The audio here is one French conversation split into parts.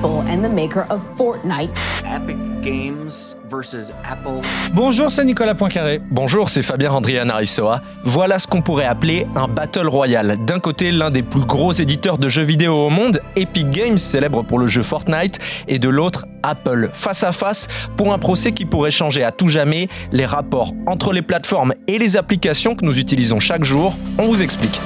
Apple and the maker of Fortnite. Epic Games versus Apple. Bonjour, c'est Nicolas Poincaré. Bonjour, c'est Fabien Andrian Arissoa. Voilà ce qu'on pourrait appeler un Battle Royale. D'un côté, l'un des plus gros éditeurs de jeux vidéo au monde, Epic Games, célèbre pour le jeu Fortnite, et de l'autre, Apple, face à face, pour un procès qui pourrait changer à tout jamais les rapports entre les plateformes et les applications que nous utilisons chaque jour. On vous explique.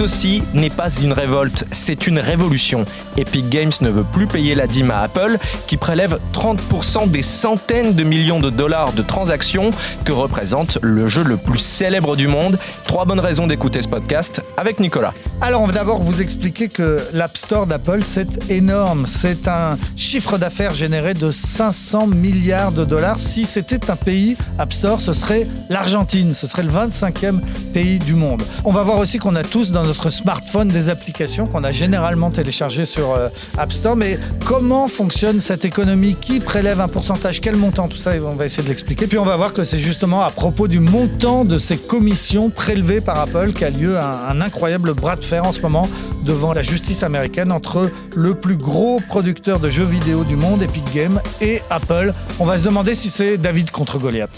Ceci n'est pas une révolte, c'est une révolution. Epic Games ne veut plus payer la dîme à Apple, qui prélève 30% des centaines de millions de dollars de transactions que représente le jeu le plus célèbre du monde. Trois bonnes raisons d'écouter ce podcast avec Nicolas. Alors, on va d'abord vous expliquer que l'App Store d'Apple, c'est énorme. C'est un chiffre d'affaires généré de 500 milliards de dollars. Si c'était un pays, App Store, ce serait l'Argentine. Ce serait le 25e pays du monde. On va voir aussi qu'on a tous dans notre smartphone des applications qu'on a généralement téléchargées sur euh, App Store. Mais comment fonctionne cette économie? Qui prélève un pourcentage? Quel montant? Tout ça, on va essayer de l'expliquer. Puis on va voir que c'est justement à propos du montant de ces commissions prélevées par Apple qu'a lieu un, un incroyable bras de fer en ce moment devant la justice américaine entre le plus gros producteur de jeux vidéo du monde, Epic Games, et Apple. On va se demander si c'est David contre Goliath.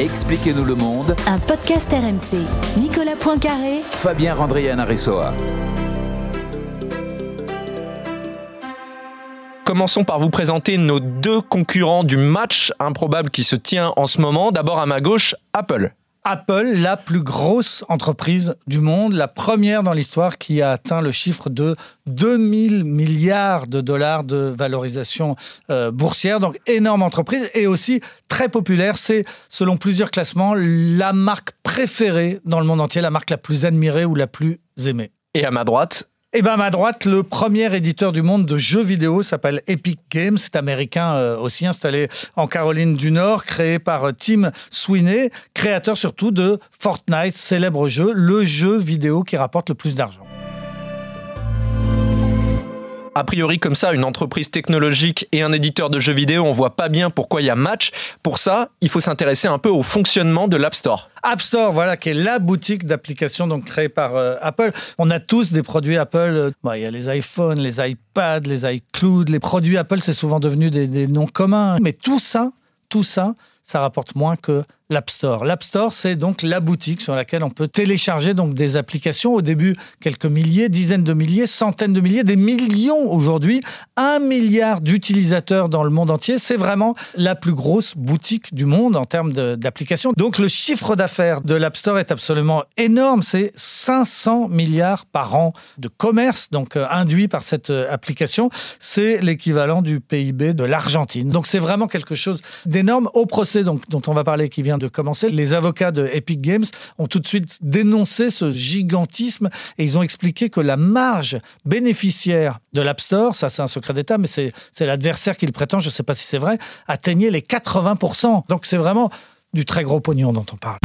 Expliquez-nous le monde. Un podcast RMC. Nicolas Poincaré. Fabien Randrian Arissoa. Commençons par vous présenter nos deux concurrents du match improbable qui se tient en ce moment. D'abord à ma gauche, Apple. Apple, la plus grosse entreprise du monde, la première dans l'histoire qui a atteint le chiffre de 2000 milliards de dollars de valorisation euh, boursière. Donc énorme entreprise et aussi très populaire. C'est, selon plusieurs classements, la marque préférée dans le monde entier, la marque la plus admirée ou la plus aimée. Et à ma droite, et bien à ma droite, le premier éditeur du monde de jeux vidéo s'appelle Epic Games. C'est américain euh, aussi, installé en Caroline du Nord, créé par euh, Tim Sweeney, créateur surtout de Fortnite, célèbre jeu, le jeu vidéo qui rapporte le plus d'argent a priori comme ça, une entreprise technologique et un éditeur de jeux vidéo, on voit pas bien pourquoi il y a match. Pour ça, il faut s'intéresser un peu au fonctionnement de l'App Store. App Store, voilà, qui est la boutique d'applications donc créée par euh, Apple. On a tous des produits Apple. il y a les iPhones, les iPads, les iCloud, les produits Apple, c'est souvent devenu des, des noms communs. Mais tout ça, tout ça, ça rapporte moins que l'App Store. L'App Store, c'est donc la boutique sur laquelle on peut télécharger donc des applications. Au début, quelques milliers, dizaines de milliers, centaines de milliers, des millions aujourd'hui, un milliard d'utilisateurs dans le monde entier. C'est vraiment la plus grosse boutique du monde en termes d'applications. Donc le chiffre d'affaires de l'App Store est absolument énorme. C'est 500 milliards par an de commerce donc euh, induit par cette euh, application. C'est l'équivalent du PIB de l'Argentine. Donc c'est vraiment quelque chose d'énorme. Au procès dont on va parler qui vient de commencer. Les avocats de Epic Games ont tout de suite dénoncé ce gigantisme et ils ont expliqué que la marge bénéficiaire de l'App Store, ça c'est un secret d'État, mais c'est l'adversaire qui le prétend, je ne sais pas si c'est vrai, atteignait les 80%. Donc c'est vraiment du très gros pognon dont on parle.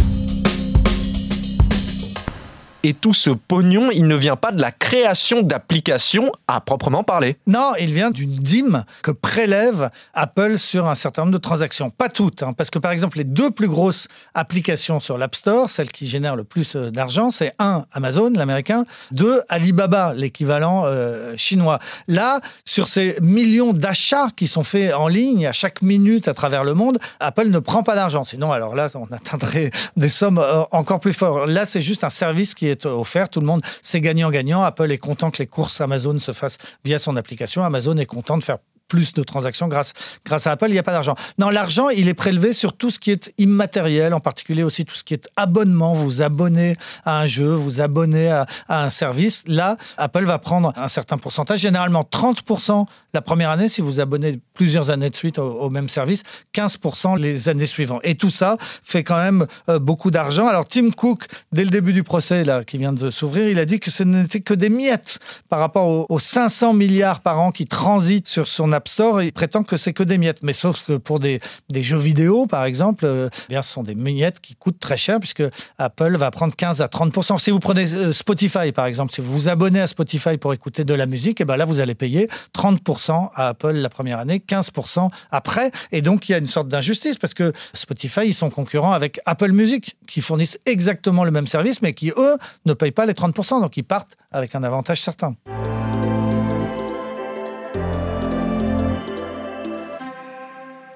Et tout ce pognon, il ne vient pas de la création d'applications à proprement parler. Non, il vient d'une dîme que prélève Apple sur un certain nombre de transactions. Pas toutes, hein, parce que par exemple, les deux plus grosses applications sur l'App Store, celles qui génèrent le plus euh, d'argent, c'est un, Amazon, l'américain, deux, Alibaba, l'équivalent euh, chinois. Là, sur ces millions d'achats qui sont faits en ligne à chaque minute à travers le monde, Apple ne prend pas d'argent. Sinon, alors là, on atteindrait des sommes euh, encore plus fortes. Là, c'est juste un service qui est offert. Tout le monde, c'est gagnant-gagnant. Apple est content que les courses Amazon se fassent via son application. Amazon est content de faire plus de transactions grâce, grâce à Apple. Il n'y a pas d'argent. Non, l'argent, il est prélevé sur tout ce qui est immatériel, en particulier aussi tout ce qui est abonnement. Vous abonnez à un jeu, vous abonnez à, un service. Là, Apple va prendre un certain pourcentage, généralement 30% la première année si vous abonnez plusieurs années de suite au, au même service, 15% les années suivantes. Et tout ça fait quand même euh, beaucoup d'argent. Alors Tim Cook, dès le début du procès là, qui vient de s'ouvrir, il a dit que ce n'était que des miettes par rapport aux, aux 500 milliards par an qui transitent sur son App Store. Il prétend que c'est que des miettes. Mais sauf que pour des, jeux vidéo, par exemple, euh, eh bien, ce sont des miettes qui coûtent très cher puisque Apple va prendre 15 à 30%. Si vous prenez euh, Spotify, par exemple, si vous vous abonnez à Spotify pour écouter de la musique, et ben là, vous allez payer 30% à Apple la première année, 15% après. Et donc, il y a une sorte d'injustice parce que Spotify, ils sont concurrents avec Apple Music qui fournissent exactement le même service, mais qui, eux, ne payent pas les 30%. Donc, ils partent avec un avantage certain.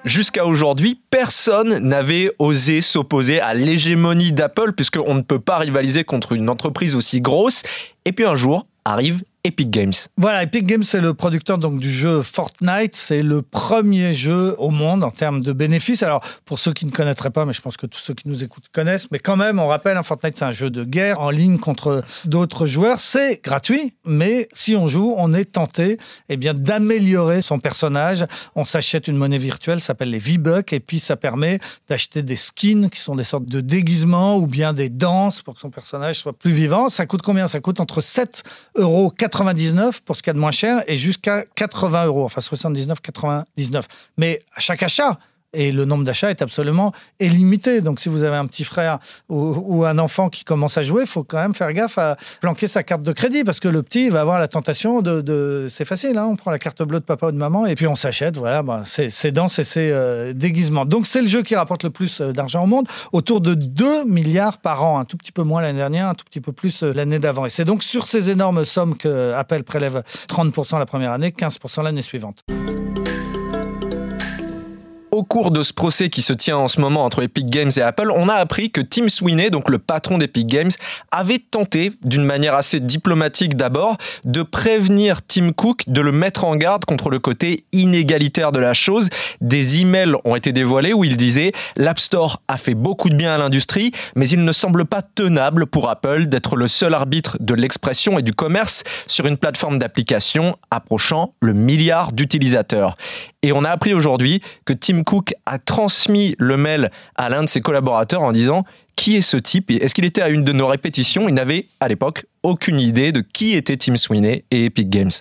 Jusqu'à aujourd'hui, personne n'avait osé s'opposer à l'hégémonie d'Apple puisqu'on ne peut pas rivaliser contre une entreprise aussi grosse. Et puis un jour arrive Epic Games. Voilà, Epic Games, c'est le producteur donc du jeu Fortnite. C'est le premier jeu au monde en termes de bénéfices. Alors, pour ceux qui ne connaîtraient pas, mais je pense que tous ceux qui nous écoutent connaissent, mais quand même, on rappelle, hein, Fortnite, c'est un jeu de guerre en ligne contre d'autres joueurs. C'est gratuit, mais si on joue, on est tenté eh bien, d'améliorer son personnage. On s'achète une monnaie virtuelle, ça s'appelle les V-Bucks, et puis ça permet d'acheter des skins qui sont des sortes de déguisements ou bien des danses pour que son personnage soit plus vivant. Ça coûte combien? Ça coûte entre 7 euros 99 pour ce qu'il y a de moins cher et jusqu'à 80 euros, enfin 79,99. Mais à chaque achat, et le nombre d'achats est absolument illimité. Donc, si vous avez un petit frère ou, un enfant qui commence à jouer, il faut quand même faire gaffe à planquer sa carte de crédit parce que le petit va avoir la tentation de. C'est facile, hein, on prend la carte bleue de papa ou de maman et puis on s'achète. Voilà, bah, c'est danse et c'est euh, déguisement. Donc, c'est le jeu qui rapporte le plus euh, d'argent au monde, autour de 2 milliards par an, un tout petit peu moins l'année dernière, un tout petit peu plus euh, l'année d'avant. Et c'est donc sur ces énormes sommes que Apple prélève 30% la première année, 15% l'année suivante. Au cours de ce procès qui se tient en ce moment entre Epic Games et Apple, on a appris que Tim Sweeney, donc le patron d'Epic Games, avait tenté, d'une manière assez diplomatique d'abord, de prévenir Tim Cook de le mettre en garde contre le côté inégalitaire de la chose. Des emails ont été dévoilés où il disait l'App Store a fait beaucoup de bien à l'industrie, mais il ne semble pas tenable pour Apple d'être le seul arbitre de l'expression et du commerce sur une plateforme d'application approchant le milliard d'utilisateurs. Et on a appris aujourd'hui que Tim Cook a transmis le mail à l'un de ses collaborateurs en disant qui est ce type? Est-ce qu'il était à une de nos répétitions? Il n'avait à l'époque aucune idée de qui était Tim Sweeney et Epic Games.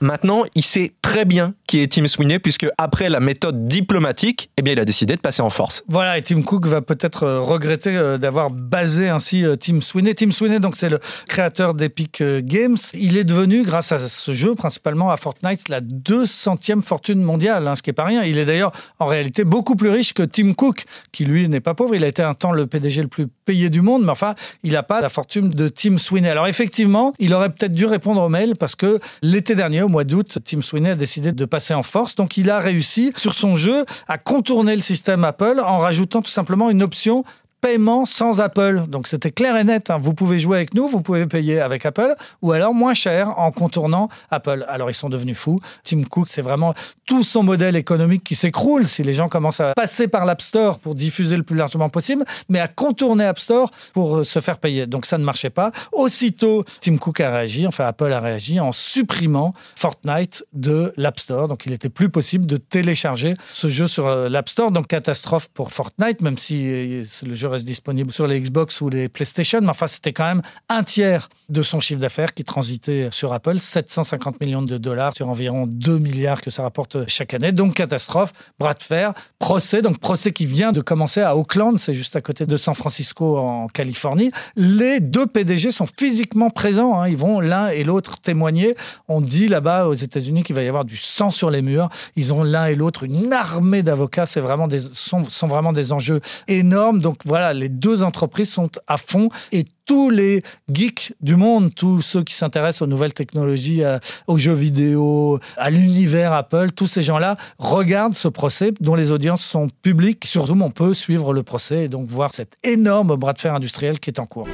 Maintenant, il sait très bien qui est Tim Sweeney puisque après la méthode diplomatique, eh bien, il a décidé de passer en force. Voilà, et Tim Cook va peut-être euh, regretter euh, d'avoir basé ainsi euh, Tim Sweeney. Tim Sweeney, donc c'est le créateur d'Epic Games. Il est devenu, grâce à ce jeu, principalement à Fortnite, la 200e fortune mondiale, hein, ce qui est pas rien. Il est d'ailleurs en réalité beaucoup plus riche que Tim Cook, qui lui n'est pas pauvre. Il a été un temps le PDG le plus payé du monde, mais enfin, il n'a pas la fortune de Tim Sweeney. Alors effectivement, il aurait peut-être dû répondre au mail parce que l'été dernier, au mois d'août, Tim Sweeney a décidé de passer en force. Donc il a réussi sur son jeu à contourner le système Apple en rajoutant tout simplement une option paiement sans Apple. Donc c'était clair et net. hein. Vous pouvez jouer avec nous, vous pouvez payer avec Apple, ou alors moins cher en contournant Apple. Alors ils sont devenus fous. Tim Cook, c'est vraiment tout son modèle économique qui s'écroule si les gens commencent à passer par l'App Store pour diffuser le plus largement possible, mais à contourner App Store pour euh, se faire payer. Donc ça ne marchait pas. Aussitôt, Tim Cook a réagi, enfin Apple a réagi en supprimant Fortnite de l'App Store. Donc il était plus possible de télécharger ce jeu sur euh, l'App Store. Donc catastrophe pour Fortnite, même si euh, le jeu reste disponible sur les Xbox ou les PlayStation. Mais enfin, c'était quand même un tiers de son chiffre d'affaires qui transitait sur Apple, 750 millions de dollars sur environ 2 milliards que ça rapporte chaque année. Donc catastrophe, bras de fer, procès. Donc procès qui vient de commencer à Oakland, c'est juste à côté de San Francisco en Californie. Les deux PDG sont physiquement présents. hein. Ils vont l'un et l'autre témoigner. On dit là-bas aux États-Unis qu'il va y avoir du sang sur les murs. Ils ont l'un et l'autre une armée d'avocats. C'est vraiment des sont, sont vraiment des enjeux énormes. Donc voilà, les deux entreprises sont à fond et tous les geeks du monde, tous ceux qui s'intéressent aux nouvelles technologies, à- aux jeux vidéo, à l'univers Apple, tous ces gens-là regardent ce procès dont les audiences sont publiques. Sur Zoom, on peut suivre le procès et donc voir cet énorme bras de fer industriel qui est en cours.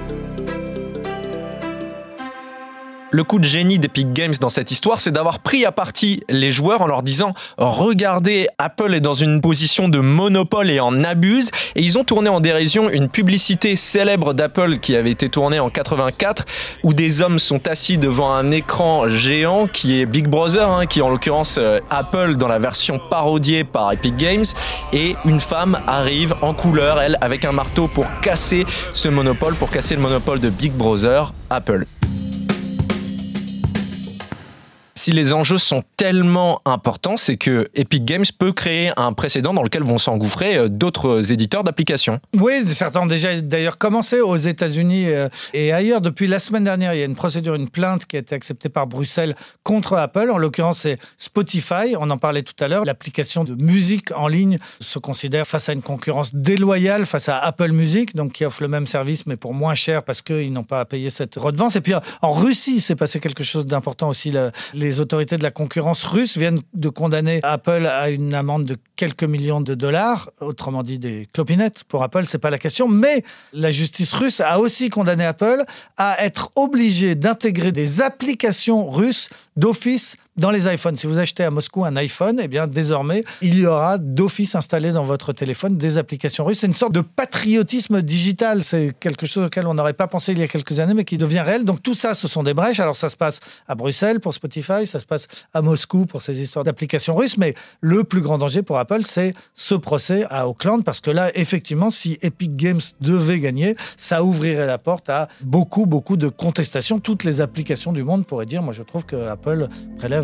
Le coup de génie d'Epic Games dans cette histoire, c'est d'avoir pris à partie les joueurs en leur disant Regardez, Apple est dans une position de monopole et en abuse. Et ils ont tourné en dérision une publicité célèbre d'Apple qui avait été tournée en 84 où des hommes sont assis devant un écran géant qui est Big Brother, hein, qui en l'occurrence euh, Apple dans la version parodiée par Epic Games. Et une femme arrive en couleur, elle, avec un marteau pour casser ce monopole, pour casser le monopole de Big Brother, Apple si les enjeux sont tellement importants, c'est que Epic Games peut créer un précédent dans lequel vont s'engouffrer euh, d'autres éditeurs d'applications. Oui, certains ont déjà d'ailleurs commencé aux États-Unis euh, et ailleurs. Depuis la semaine dernière, il y a une procédure, une plainte qui a été acceptée par Bruxelles contre Apple. En l'occurrence, c'est Spotify. On en parlait tout à l'heure. L'application de musique en ligne se considère face à une concurrence déloyale face à Apple Music, donc qui offre le même service mais pour moins cher parce qu'ils n'ont pas à payer cette redevance. Et puis en Russie, c'est passé quelque chose d'important aussi. Les autorités de la concurrence russes viennent de condamner Apple à une amende de quelques millions de dollars, autrement dit des clopinettes. Pour Apple, c'est pas la question, mais la justice russe a aussi condamné Apple à être obligé d'intégrer des applications russes d'office dans les iPhones. Si vous achetez à Moscou un iPhone, eh bien désormais, il y aura d'office installé dans votre téléphone des applications russes. C'est une sorte de patriotisme digital. C'est quelque chose auquel on n'aurait pas pensé il y a quelques années, mais qui devient réel. Donc tout ça, ce sont des brèches. Alors ça se passe à Bruxelles pour Spotify, ça se passe à Moscou pour ces histoires d'applications russes, mais le plus grand danger pour Apple, c'est ce procès à Auckland, parce que là, effectivement, si Epic Games devait gagner, ça ouvrirait la porte à beaucoup, beaucoup de contestations. Toutes les applications du monde pourraient dire, moi je trouve que Apple prélève